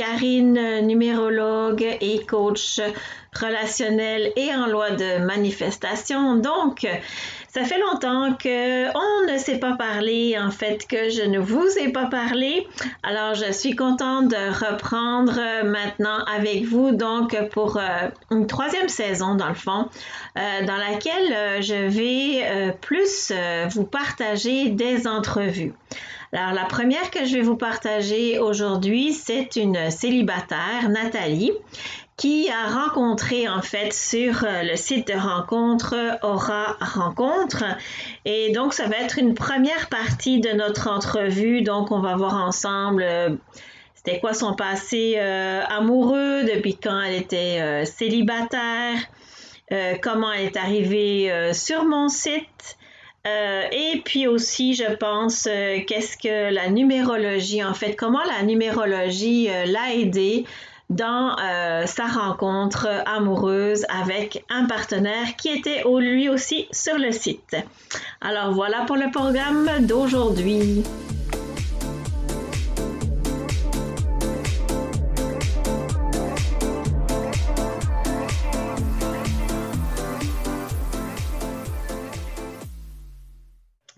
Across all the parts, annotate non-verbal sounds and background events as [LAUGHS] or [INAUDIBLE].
Karine, numérologue et coach relationnel et en loi de manifestation. Donc, ça fait longtemps que on ne s'est pas parlé, en fait, que je ne vous ai pas parlé. Alors, je suis contente de reprendre maintenant avec vous, donc, pour euh, une troisième saison, dans le fond, euh, dans laquelle euh, je vais plus vous partager des entrevues. Alors, la première que je vais vous partager aujourd'hui, c'est une célibataire, Nathalie, qui a rencontré en fait sur euh, le site de rencontre Aura Rencontre. Et donc, ça va être une première partie de notre entrevue. Donc, on va voir ensemble euh, c'était quoi son passé euh, amoureux, depuis quand elle était célibataire, comment elle est arrivée sur mon site. Euh, et puis aussi, je pense, euh, qu'est-ce que la numérologie, en fait, comment la numérologie euh, l'a aidé dans sa rencontre amoureuse avec un partenaire qui était lui aussi sur le site. Alors voilà pour le programme d'aujourd'hui.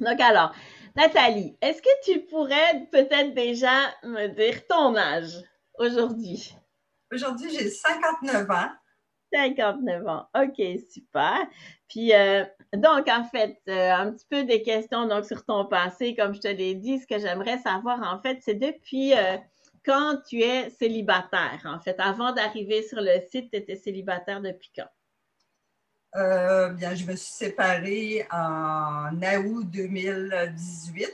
Donc alors, Nathalie, est-ce que tu pourrais peut-être déjà me dire ton âge aujourd'hui? Aujourd'hui, j'ai 59 ans. 59 ans. OK, super. Puis, euh, donc, en fait, euh, un petit peu des questions donc, sur ton passé. Comme je te l'ai dit, ce que j'aimerais savoir, en fait, c'est depuis euh, quand tu es célibataire. En fait, avant d'arriver sur le site, tu étais célibataire depuis quand? Euh, bien, je me suis séparée en août 2018.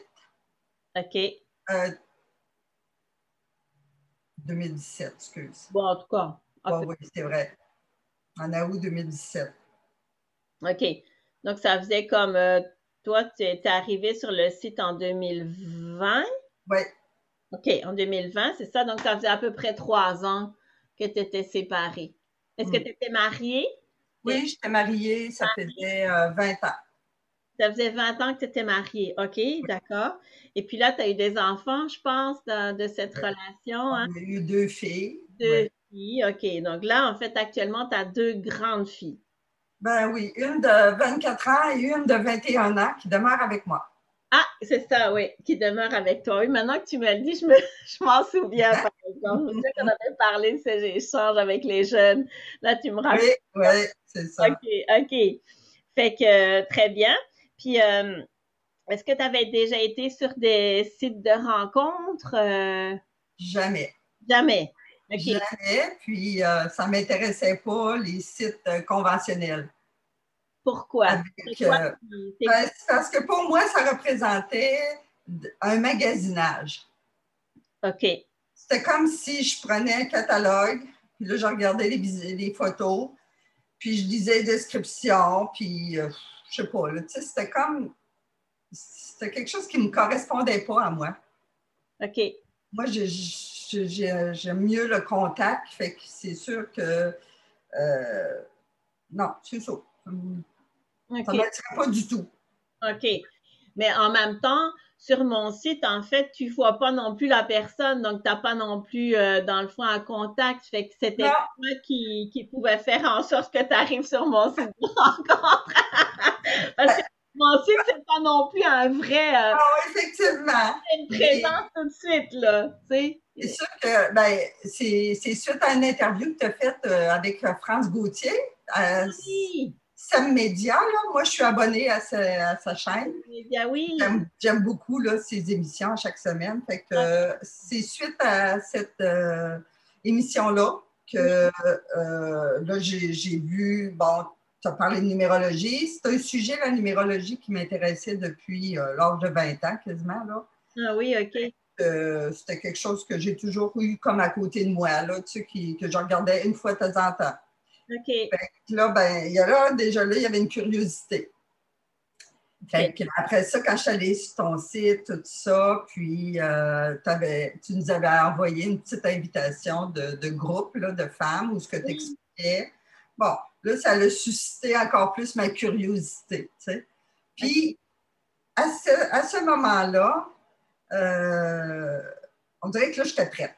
OK. 2017, euh, excuse. Bon, en tout cas. oui, c'est vrai. En août 2017. OK. Donc, ça faisait comme euh, toi, tu es arrivé sur le site en 2020. Oui. OK, en 2020, c'est ça. Donc, ça faisait à peu près trois ans que tu étais séparée. Est-ce que mm. tu étais mariée? Oui, j'étais mariée, ça faisait 20 euh, ans. Ça faisait 20 ans que tu étais mariée. OK, d'accord. Et puis là, tu as eu des enfants, je pense, de cette relation. Hein? J'ai eu deux filles. Deux filles, OK. Donc là, en fait, actuellement, tu as deux grandes filles. Ben oui, une de 24 ans et une de 21 ans qui demeurent avec moi. Ah, c'est ça, oui, qui demeure avec toi. Oui, maintenant que tu me le dis, je, me, [LAUGHS] je m'en souviens, par [LAUGHS] Je sais qu'on avait parlé de ces échanges avec les jeunes. Là, tu me rappelles. Oui, oui, c'est ça. OK, OK. Fait que, très bien. Puis, euh, est-ce que tu avais déjà été sur des sites de rencontres? Euh? Jamais. Jamais. Jamais. Puis, euh, ça ne m'intéressait pas, les sites conventionnels. Pourquoi? Ben, parce que pour moi, ça représentait un magasinage. OK. C'était comme si je prenais un catalogue, puis là, je regardais les, photos, puis je lisais les descriptions, puis euh, je sais pas, tu sais, c'était comme. C'était quelque chose qui ne me correspondait pas à moi. OK. Moi, j'aime mieux le contact, fait que c'est sûr que. Euh, non, c'est ça. Ça ne pas du tout. OK. Mais en même temps, sur mon site, en fait, tu vois pas non plus la personne, donc tu n'as pas non plus, euh, dans le fond, un contact. Fait que c'était toi qui, qui pouvait faire en sorte que tu arrives sur mon site [LAUGHS] de rencontre. Parce que mon site, c'est pas non plus un vrai. Euh, ah, effectivement. Une présence tout de suite, là. C'est sûr que ben, c'est suite à une interview que tu as faite euh, avec France Gauthier. oui. Sam Média, là, moi, je suis abonnée à sa, chaîne. Oui. J'aime beaucoup là, ses émissions chaque semaine. Fait que euh, c'est suite à cette euh, émission-là que euh, là, j'ai vu, bon, tu as parlé de numérologie. C'est un sujet, la numérologie, qui m'intéressait depuis l'âge de 20 ans, quasiment. Là. Ah oui, OK. C'était quelque chose que j'ai toujours eu comme à côté de moi, là, tu sais, que je regardais une fois de temps en temps. OK. là, ben, il y a là, déjà là, il y avait une curiosité. après ça, quand je suis allée sur ton site, tout ça, puis euh, tu nous avais envoyé une petite invitation de, groupe là, de femmes où ce que tu expliquais. Bon, là, ça a suscité encore plus ma curiosité. Puis, à ce, à ce moment-là, euh, on dirait que là, j'étais prête.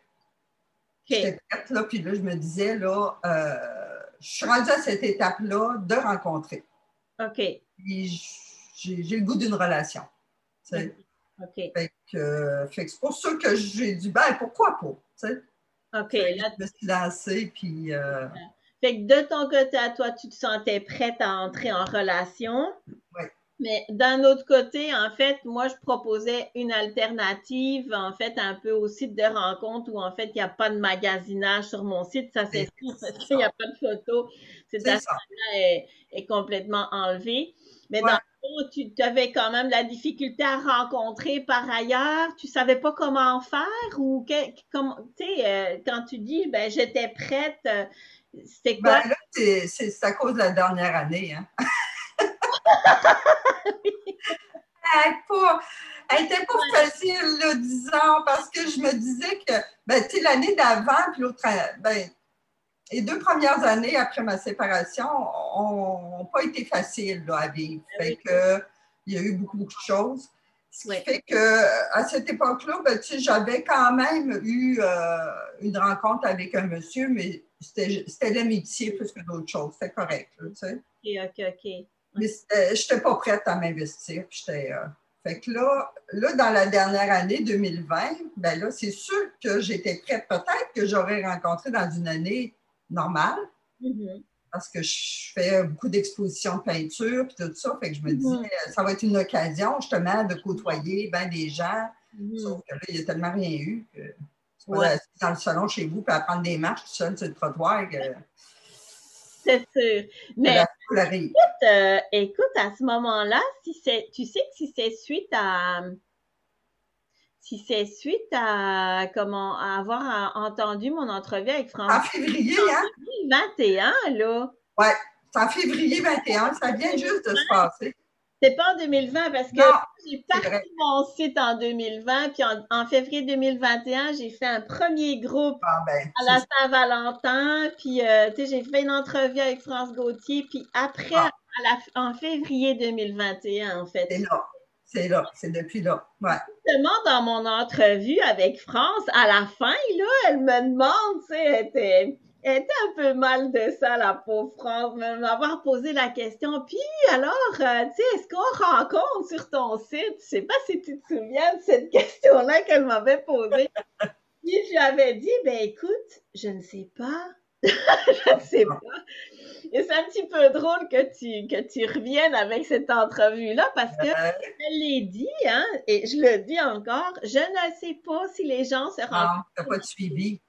J'étais prête, là, puis là, je me disais, là, euh, je suis rendue à cette étape-là de rencontrer. OK. J'ai le goût d'une relation. OK. Fait que, c'est pour ça que j'ai dit, ben, pourquoi pas? OK. Là, je me suis lancée, puis. Euh, fait que de ton côté à toi, tu te sentais prête à entrer en relation? Mais d'un autre côté, en fait, moi, je proposais une alternative, en fait, un peu au site de rencontre où, en fait, il n'y a pas de magasinage sur mon site. Ça, c'est sûr, parce qu'il n'y a pas de photo. Cette là est, est, complètement enlevée. Mais dans le fond, tu avais quand même la difficulté à rencontrer par ailleurs. Tu savais pas comment faire ou tu sais, euh, quand tu dis, ben, j'étais prête, euh, c'était quoi? Ben là, c'est à cause de la dernière année, hein. [LAUGHS] elle n'était pas, facile, là, disons, parce que je me disais que, ben, tu sais, l'année d'avant, puis l'autre, ben, les deux premières années après ma séparation n'ont pas été faciles à vivre. Ah fait que, il y a eu beaucoup, beaucoup de choses. Ce qui fait qu'à cette époque-là, ben, j'avais quand même eu euh, une rencontre avec un monsieur, mais c'était l'amitié plus que d'autres choses. C'était correct. Là, OK, OK, OK. Mais je n'étais pas prête à m'investir. Euh, fait que là, là, dans la dernière année 2020, ben là, c'est sûr que j'étais prête. Peut-être que j'aurais rencontré dans une année normale. Mm-hmm. Parce que je fais beaucoup d'expositions de peinture et tout ça. Fait que je me disais, mm-hmm. ça va être une occasion justement de côtoyer ben, des gens. Mm-hmm. Sauf que là, il n'y a tellement rien eu que pas dans le salon chez vous et à prendre des marches tout seul sur le trottoir. C'est sûr. Mais écoute, euh, écoute, à ce moment-là, si c'est, tu sais que si c'est suite à si c'est suite à comment avoir entendu mon entrevue avec François. En février, hein? 2021, là. Ouais, c'est en février 21, ça vient juste de se passer. C'est pas en 2020 parce que j'ai parti mon site en 2020, puis en, février 2021, j'ai fait un premier groupe ah, ben, à la Saint-Valentin, puis euh, tu sais, j'ai fait une entrevue avec France Gauthier, puis après, ah. en février 2021, en fait. C'est là, c'est là, c'est depuis là, ouais. Justement, dans mon entrevue avec France, à la fin, là, elle me demande, tu sais, elle était un peu mal de ça, la pauvre France, m'avoir posé la question. Puis alors, euh, tu sais, est-ce qu'on rencontre sur ton site? Je sais pas si tu te souviens de cette [LAUGHS] question-là qu'elle m'avait posée. Puis je lui avais dit, ben écoute, je ne sais pas. [LAUGHS] je ne sais pas. Et c'est un petit peu drôle que tu, que tu reviennes avec cette entrevue-là parce que elle l'a dit, hein, et je le dis encore, je ne sais pas si les gens se rendent. Non, tu n'as pas de suivi.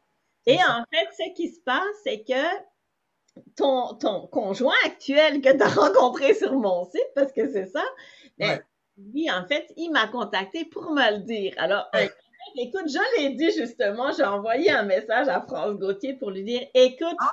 Et en fait, ce qui se passe, c'est que ton, ton conjoint actuel que tu as [LAUGHS] rencontré sur mon site, parce que c'est ça, ben, lui, en fait, il m'a contacté pour me le dire. Alors, [LAUGHS] écoute, je l'ai dit justement, j'ai envoyé un message à France Gauthier pour lui dire, écoute, ah!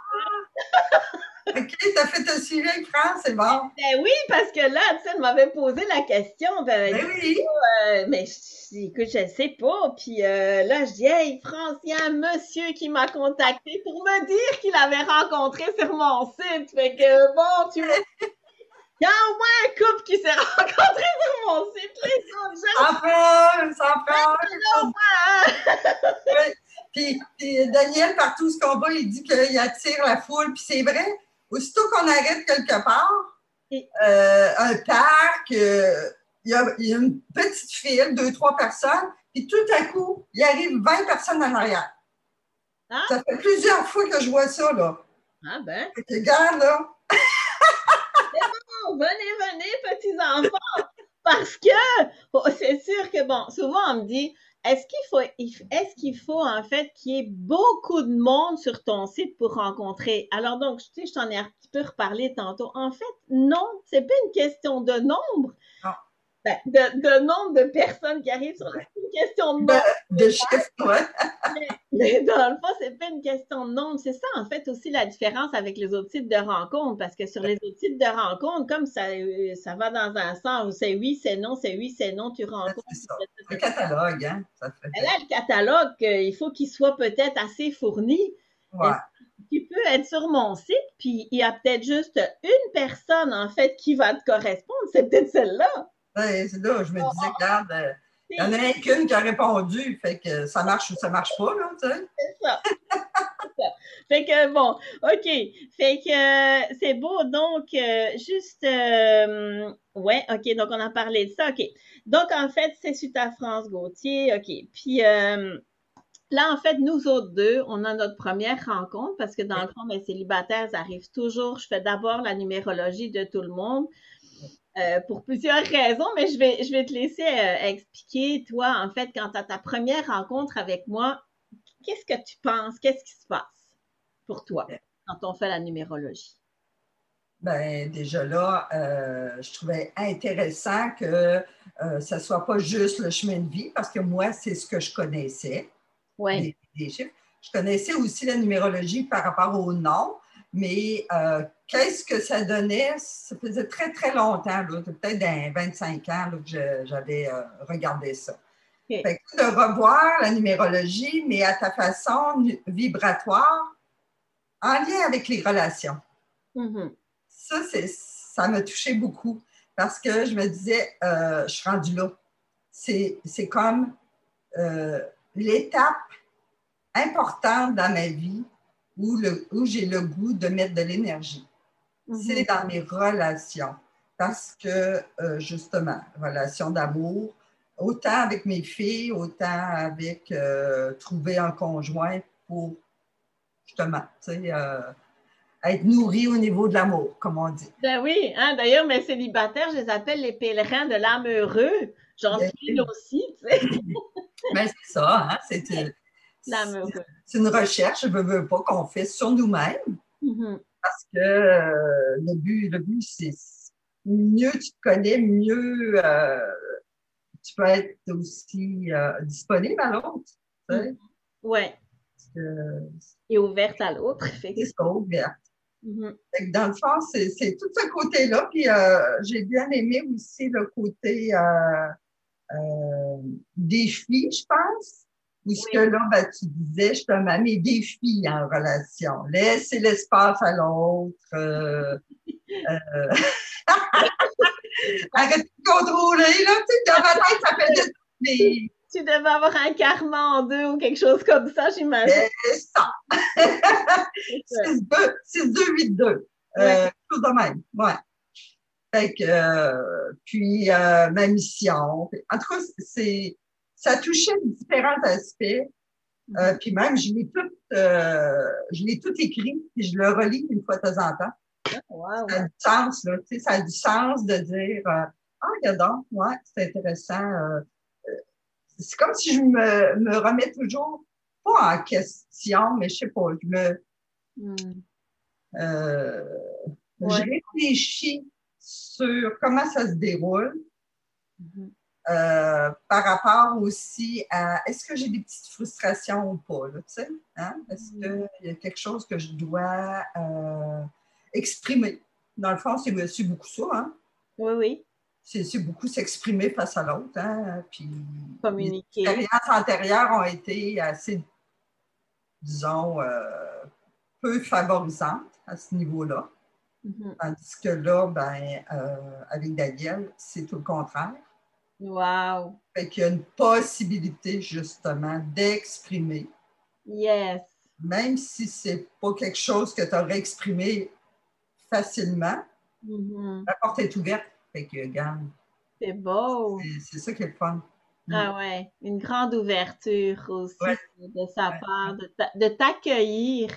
[LAUGHS] OK, t'as fait un suivi avec France, c'est bon. Ben oui, parce que là, tu sais, elle m'avait posé la question. Ben, ben oui. Euh, mais écoute, je ne sais pas. Puis euh, là, je dis, hey, France, il y a un monsieur qui m'a contacté pour me dire qu'il avait rencontré sur mon site. Fait que bon, tu vois. Il y a au moins un couple qui s'est [LAUGHS] rencontré sur mon site. Les autres, je... Ça ça oui. Puis, puis, Daniel, partout ce qu'on va, il dit qu'il attire la foule. Puis c'est vrai, Aussitôt qu'on arrête quelque part, euh, un parc, euh, il y, a, une petite file, deux, trois personnes, puis tout à coup, il arrive 20 personnes en arrière. Ah. Ça fait plusieurs fois que je vois ça, là. Ah ben. Regarde, là. [LAUGHS] bon, venez, venez, petits enfants. Parce que, oh, c'est sûr que, bon, souvent on me dit, est-ce qu'il faut, est-ce qu'il faut en fait qu'il y ait beaucoup de monde sur ton site pour rencontrer? Alors donc, tu sais, je t'en ai un petit peu reparlé tantôt. En fait, non, c'est pas une question de nombre. Ben, de, nombre de personnes qui arrivent sur le c'est une question de nombre. De, chiffres, ouais. mais, dans le fond, c'est pas une question de nombre. C'est ça, en fait, aussi la différence avec les autres sites de rencontres. Parce que sur les autres sites de rencontres, comme ça, euh, ça va dans un sens où c'est oui, c'est non, c'est oui, c'est non, tu rencontres. Le catalogue, hein. Ça fait... là, le catalogue, euh, il faut qu'il soit peut-être assez fourni. Ouais. Tu peux être sur mon site, puis il y a peut-être juste une personne, en fait, qui va te correspondre. C'est peut-être celle-là c'est là, je me disais, regarde, euh, Il y en a qu'une qui a répondu, fait que ça marche ou ça marche pas, là, tu sais. C'est ça. [LAUGHS] Fait que bon, OK. Fait que c'est beau. Donc, euh, juste euh, ouais, OK, donc on a parlé de ça. OK. Donc, en fait, c'est suite à France Gauthier. OK. Puis euh, là, en fait, nous autres deux, on a notre première rencontre parce que dans le fond, mes célibataires arrivent toujours. Je fais d'abord la numérologie de tout le monde. Euh, pour plusieurs raisons, mais je vais, je vais te laisser euh, expliquer, toi, en fait, quand tu as ta première rencontre avec moi, qu'est-ce que tu penses? Qu'est-ce qui se passe pour toi quand on fait la numérologie? Ben, déjà là, euh, je trouvais intéressant que ce ne soit pas juste le chemin de vie, parce que moi, c'est ce que je connaissais. Oui. Je connaissais aussi la numérologie par rapport au nom, mais qu'est-ce que ça donnait? Ça faisait très, très longtemps, peut-être dans 25 ans que j'avais euh, regardé ça. Fait que de revoir la numérologie, mais à ta façon vibratoire, en lien avec les relations. Mm-hmm. Ça, ça m'a touché beaucoup parce que je me disais, euh, je suis rendue là. C'est comme l'étape importante dans ma vie où j'ai le goût de mettre de l'énergie. Mhm. C'est dans mes relations. Parce que, euh, justement, relations d'amour, autant avec mes filles, autant avec euh, trouver un conjoint pour, justement, tu sais, euh, être nourri au niveau de l'amour, comme on dit. Ben oui, hein, d'ailleurs, mes célibataires, je les appelle les pèlerins de l'âme heureux. J'en Ben suis aussi, tu sais. Mais [LAUGHS] c'est ça, hein, c'est c'est une recherche, je ne veux pas, qu'on fait sur nous-mêmes. Mhm. Parce que euh, le but, le but c'est mieux tu te connais, mieux euh, tu peux être aussi euh, disponible à l'autre. tu sais. Ouais. Parce que Et ouverte à l'autre, effectivement. ça, ouvert. Fait que dans le fond, c'est tout ce côté-là. Puis j'ai bien aimé aussi le côté défi, je pense. Où ce que là, ben, tu disais justement mes défis en relation. Laisser l'espace à l'autre. euh, euh, [LAUGHS] Arrête de contrôler, là. Tu sais, dans ma tête, ça fait des- des. Tu devais avoir un karma en deux ou quelque chose comme ça, j'imagine. C'est ça. 6-2, 6-2, 8-2. Euh, Tout de même, ouais. Fait que, euh, puis euh, ma mission. En tout cas, c'est, ça touchait différents aspects. Euh, puis même, je l'ai tout, euh, je l'ai tout écrit, puis je le relis une fois de temps en temps. Wow. Ça a du sens, là. Tu sais, ça a du sens de dire, euh, ah, regarde donc, ouais, c'est intéressant. euh, euh, c'est comme si je me, me remets toujours, pas en question, mais je sais pas, je me, Hmm. euh, Ouais. Je réfléchis sur comment ça se déroule Mhm. Euh, par rapport aussi à est-ce que j'ai des petites frustrations ou pas, là, tu sais? Hein? Est-ce qu'il y a quelque chose que je dois euh, exprimer? Dans le fond, c'est beaucoup ça, hein? Oui, oui. C'est beaucoup s'exprimer face à l'autre, hein? Puis Communiquer. les expériences antérieures ont été assez, disons, euh, peu favorisantes à ce niveau-là. Mhm. Tandis que là, ben, avec Daniel, c'est tout le contraire. Wow. Fait qu'il y a une possibilité, justement, d'exprimer, Yes. même si c'est pas quelque chose que tu aurais exprimé facilement, Mhm. la porte est ouverte. Fait que, C'est beau. c'est- ça qui est le fun. Ah ouais, une grande ouverture aussi Ouais. de sa part, de t'accueillir,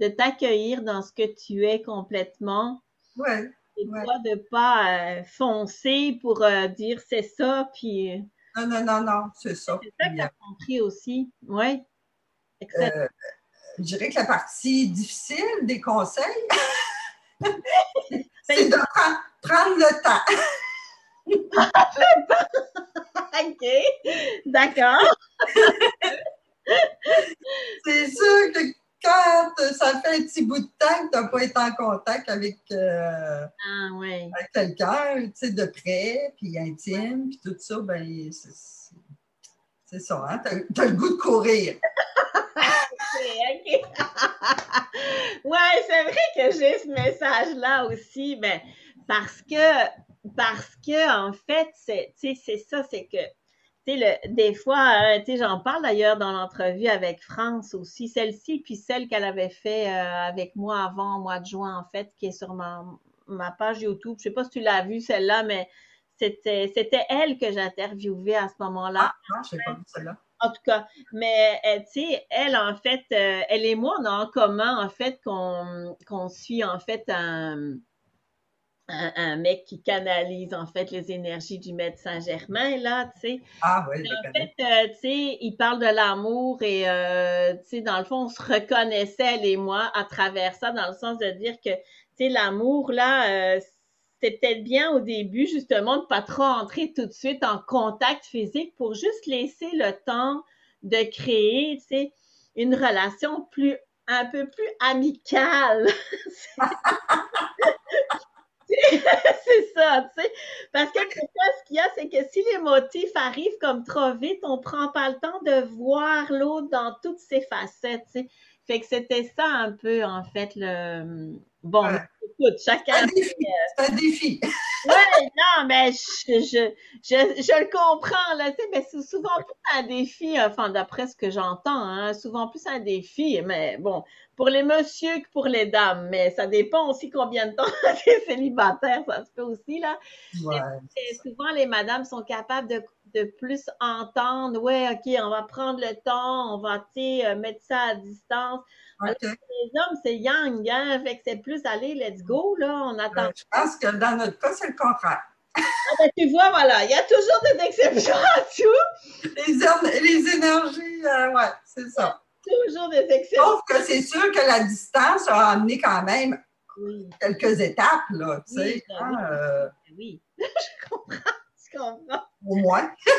de t'accueillir dans ce que tu es complètement Ouais. Et Ouais. toi de pas euh, foncer pour euh, dire c'est ça, puis euh, Non, non, non, non, c'est ça. c'est ça que tu as compris aussi. Oui. Excellent. je dirais que la partie difficile des conseils, [LAUGHS] c'est de prendre, prendre le temps. [LAUGHS] OK. D'accord. [LAUGHS] C'est sûr que quand ça fait un petit bout de temps que tu n'as pas été en contact avec, euh, Ah ouais. avec quelqu'un, tu sais, de près, puis intime, puis tout ça, ben c'est- ça, hein? Tu as, le goût de courir. [LAUGHS] OK, OK. [LAUGHS] ouais, c'est vrai que j'ai ce message-là aussi, mais parce que, parce que, en fait, c'est ça, c'est que tu sais, des fois, sais, j'en parle d'ailleurs dans l'entrevue avec France aussi, celle-ci, puis celle qu'elle avait fait avec moi avant, au mois de juin, en fait, qui est sur ma, ma page YouTube. Je sais pas si tu l'as vue, celle-là, mais c'était, c'était elle que j'interviewais à ce moment-là. Ah, non, je pas vu celle-là. En tout cas, mais euh, tu sais, elle, en fait, euh, elle et moi, on a en commun, en fait, qu'on, qu'on suit, en fait, un, un, mec qui canalise, en fait, les énergies du maître Saint-Germain, là, tu sais. Ah oui, En fait, euh, tu sais, il parle de l'amour et, tu sais, dans le fond, on se reconnaissait, elle et moi, à travers ça, dans le sens de dire que, tu sais, l'amour, là, c'est peut-être bien au début, justement, de pas trop entrer tout de suite en contact physique pour juste laisser le temps de créer, tu sais, une relation plus, un peu plus amicale. [LAUGHS] [LAUGHS] [LAUGHS] c'est ça, tu sais. Parce que ce qu'il y a, c'est que si les motifs arrivent comme trop vite, on prend pas le temps de voir l'autre dans toutes ses facettes, tu sais. Fait que c'était ça un peu, en fait, le. Bon, écoute, chacun. C'est un défi. [LAUGHS] oui, non, mais je, je, je, je, le comprends, là, tu sais, mais c'est souvent plus un défi, enfin, d'après ce que j'entends, hein, souvent plus un défi, mais bon, pour les messieurs que pour les dames, mais ça dépend aussi combien de temps [LAUGHS] tu célibataire, ça se peut aussi, là. Ouais, souvent, les madames sont capables de de plus entendre, ouais, OK, on va prendre le temps, on va, euh, mettre ça à distance. les hommes, c'est young, hein, fait que c'est plus aller, let's go, là, on attend. je pense que dans notre cas, c'est le contraire. Ah ben, tu vois, voilà, il y a toujours des exceptions [LAUGHS] à tout. Les, les énergies, euh, ouais, c'est ça. Toujours des exceptions. Sauf que c'est sûr que la distance a amené quand même quelques étapes, là, tu sais. Oui, ben hein, euh, oui. [LAUGHS] je comprends. [LAUGHS] Au moins. [LAUGHS]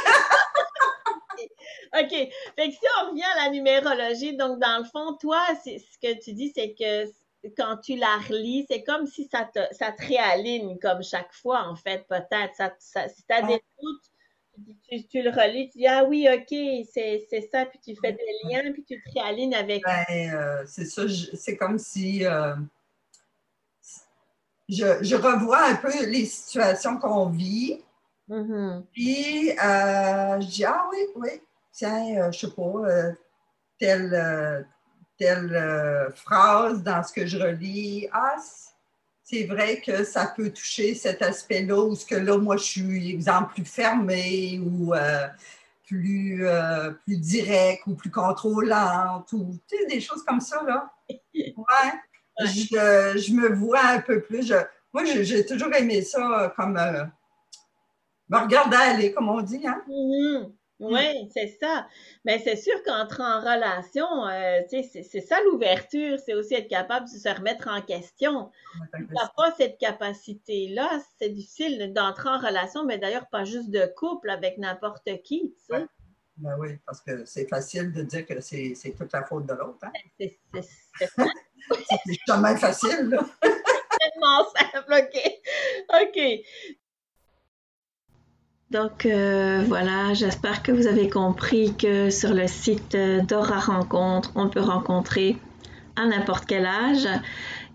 OK. Fait que si on revient à la numérologie, donc dans le fond, toi, c'est ce que tu dis, c'est que quand tu la relis, c'est comme si ça te, ça te réaligne comme chaque fois, en fait, peut-être. Ça, si tu as des doutes, tu, le relis, tu dis Ah oui, OK, c'est ça, puis tu fais des liens, puis tu te réalignes avec. Ben, euh, c'est ça, c'est comme si euh, je, je, revois un peu les situations qu'on vit, Mm-hmm. Puis, euh, je dis, ah oui, oui, tiens, euh, je sais pas, euh, telle, telle phrase dans ce que je relis. Ah, c'est vrai que ça peut toucher cet aspect-là, ou ce que là, moi, je suis, exemple, plus fermée ou plus, plus direct ou plus contrôlante, ou tu sais, des choses comme ça, là. [LAUGHS] Ouais. Je, je, me vois un peu plus. moi, j'ai toujours aimé ça comme me regarder aller, comme on dit. Hein? Mm-hmm. Oui, c'est ça. Mais c'est sûr qu'entrer en relation, euh, c'est ça l'ouverture, c'est aussi être capable de se remettre en question. Si tu n'as pas cette capacité-là, c'est difficile d'entrer en relation, mais d'ailleurs pas juste de couple avec n'importe qui. Tu sais. Ben oui, parce que c'est facile de dire que c'est toute la faute de l'autre. Hein? Ben, c'est [LAUGHS] c'est jamais facile. Là. [LAUGHS] tellement simple, OK. OK. Donc euh, voilà, j'espère que vous avez compris que sur le site d'Aura Rencontre, on peut rencontrer à n'importe quel âge,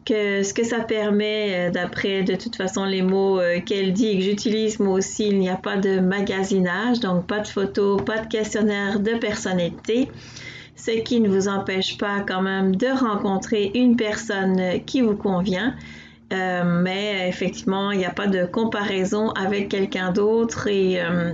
que ce que ça permet, euh, d'après de toute façon les mots euh, qu'elle dit et que j'utilise moi aussi, il n'y a pas de magasinage, donc pas de photos, pas de questionnaire de personnalité, ce qui ne vous empêche pas quand même de rencontrer une personne qui vous convient euh, mais effectivement, il n'y a pas de comparaison avec quelqu'un d'autre et euh,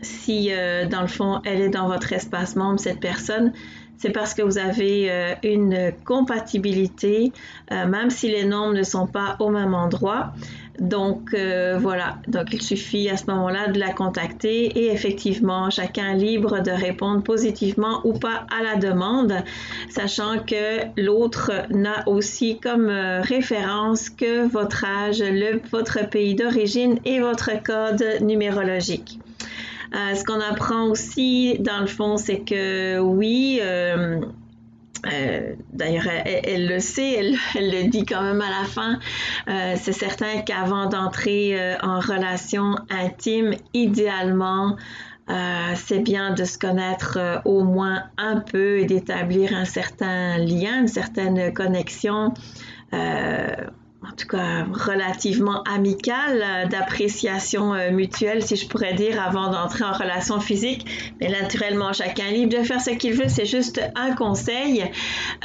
si euh, dans le fond, elle est dans votre espace membre, cette personne, c'est parce que vous avez une compatibilité, même si les nombres ne sont pas au même endroit. Donc euh, voilà, donc il suffit à ce moment-là de la contacter et effectivement, chacun libre de répondre positivement ou pas à la demande, sachant que l'autre n'a aussi comme euh, référence que votre âge, le, votre pays d'origine et votre code numérologique. Euh, ce qu'on apprend aussi, dans le fond, c'est que oui, euh, d'ailleurs, elle, le sait, elle, le dit quand même à la fin. Euh, c'est certain qu'avant d'entrer euh, en relation intime, idéalement, c'est bien de se connaître au moins un peu et d'établir un certain lien, une certaine connexion en tout cas relativement amical, euh, d'appréciation euh, mutuelle, si je pourrais dire, avant d'entrer en relation physique. Mais naturellement, chacun est libre de faire ce qu'il veut. C'est juste un conseil.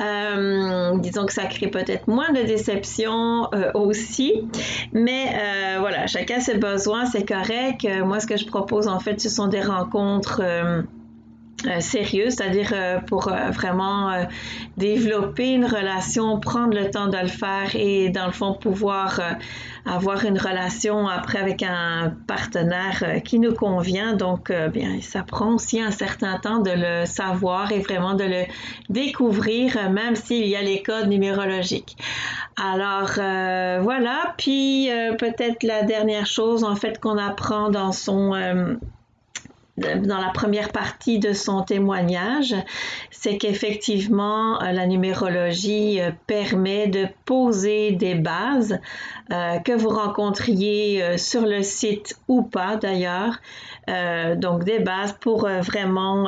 Euh, disons que ça crée peut-être moins de déception aussi. Mais voilà, chacun ses besoins, c'est correct. Moi, ce que je propose, en fait, ce sont des rencontres euh, sérieux, c'est-à-dire euh, pour euh, vraiment développer une relation, prendre le temps de le faire et dans le fond pouvoir avoir une relation après avec un partenaire qui nous convient. Donc, bien, ça prend aussi un certain temps de le savoir et vraiment de le découvrir, même s'il y a les codes numérologiques. Alors, voilà. Puis, peut-être la dernière chose, en fait, qu'on apprend dans son dans la première partie de son témoignage, c'est qu'effectivement, euh, la numérologie euh, permet de poser des bases euh, que vous rencontriez sur le site ou pas d'ailleurs. donc des bases pour vraiment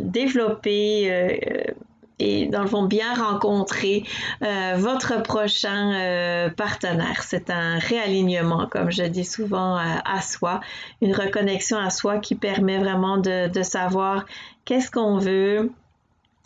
développer et dans le fond bien rencontrer euh, votre prochain euh, partenaire. C'est un réalignement, comme je dis souvent, euh, à soi, une reconnexion à soi qui permet vraiment de, de savoir qu'est-ce qu'on veut,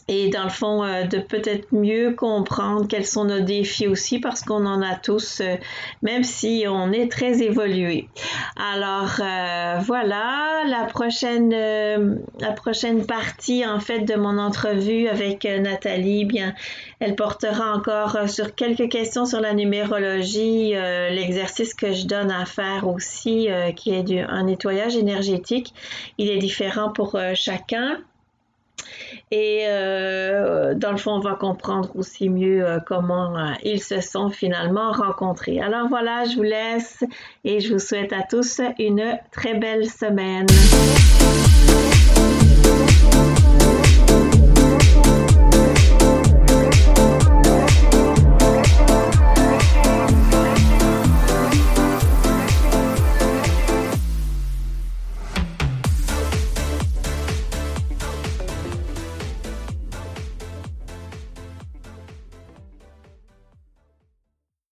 et dans le fond, euh, de peut-être mieux comprendre quels sont nos défis aussi parce qu'on en a tous, euh, même si on est très évolué. Alors euh, voilà, la prochaine, la prochaine partie en fait de mon entrevue avec Nathalie, bien, elle portera encore sur quelques questions sur la numérologie, l'exercice que je donne à faire aussi, qui est du, un nettoyage énergétique. Il est différent pour chacun. Et euh, dans le fond, on va comprendre aussi mieux euh, comment euh, ils se sont finalement rencontrés. Alors voilà, je vous laisse et je vous souhaite à tous une très belle semaine.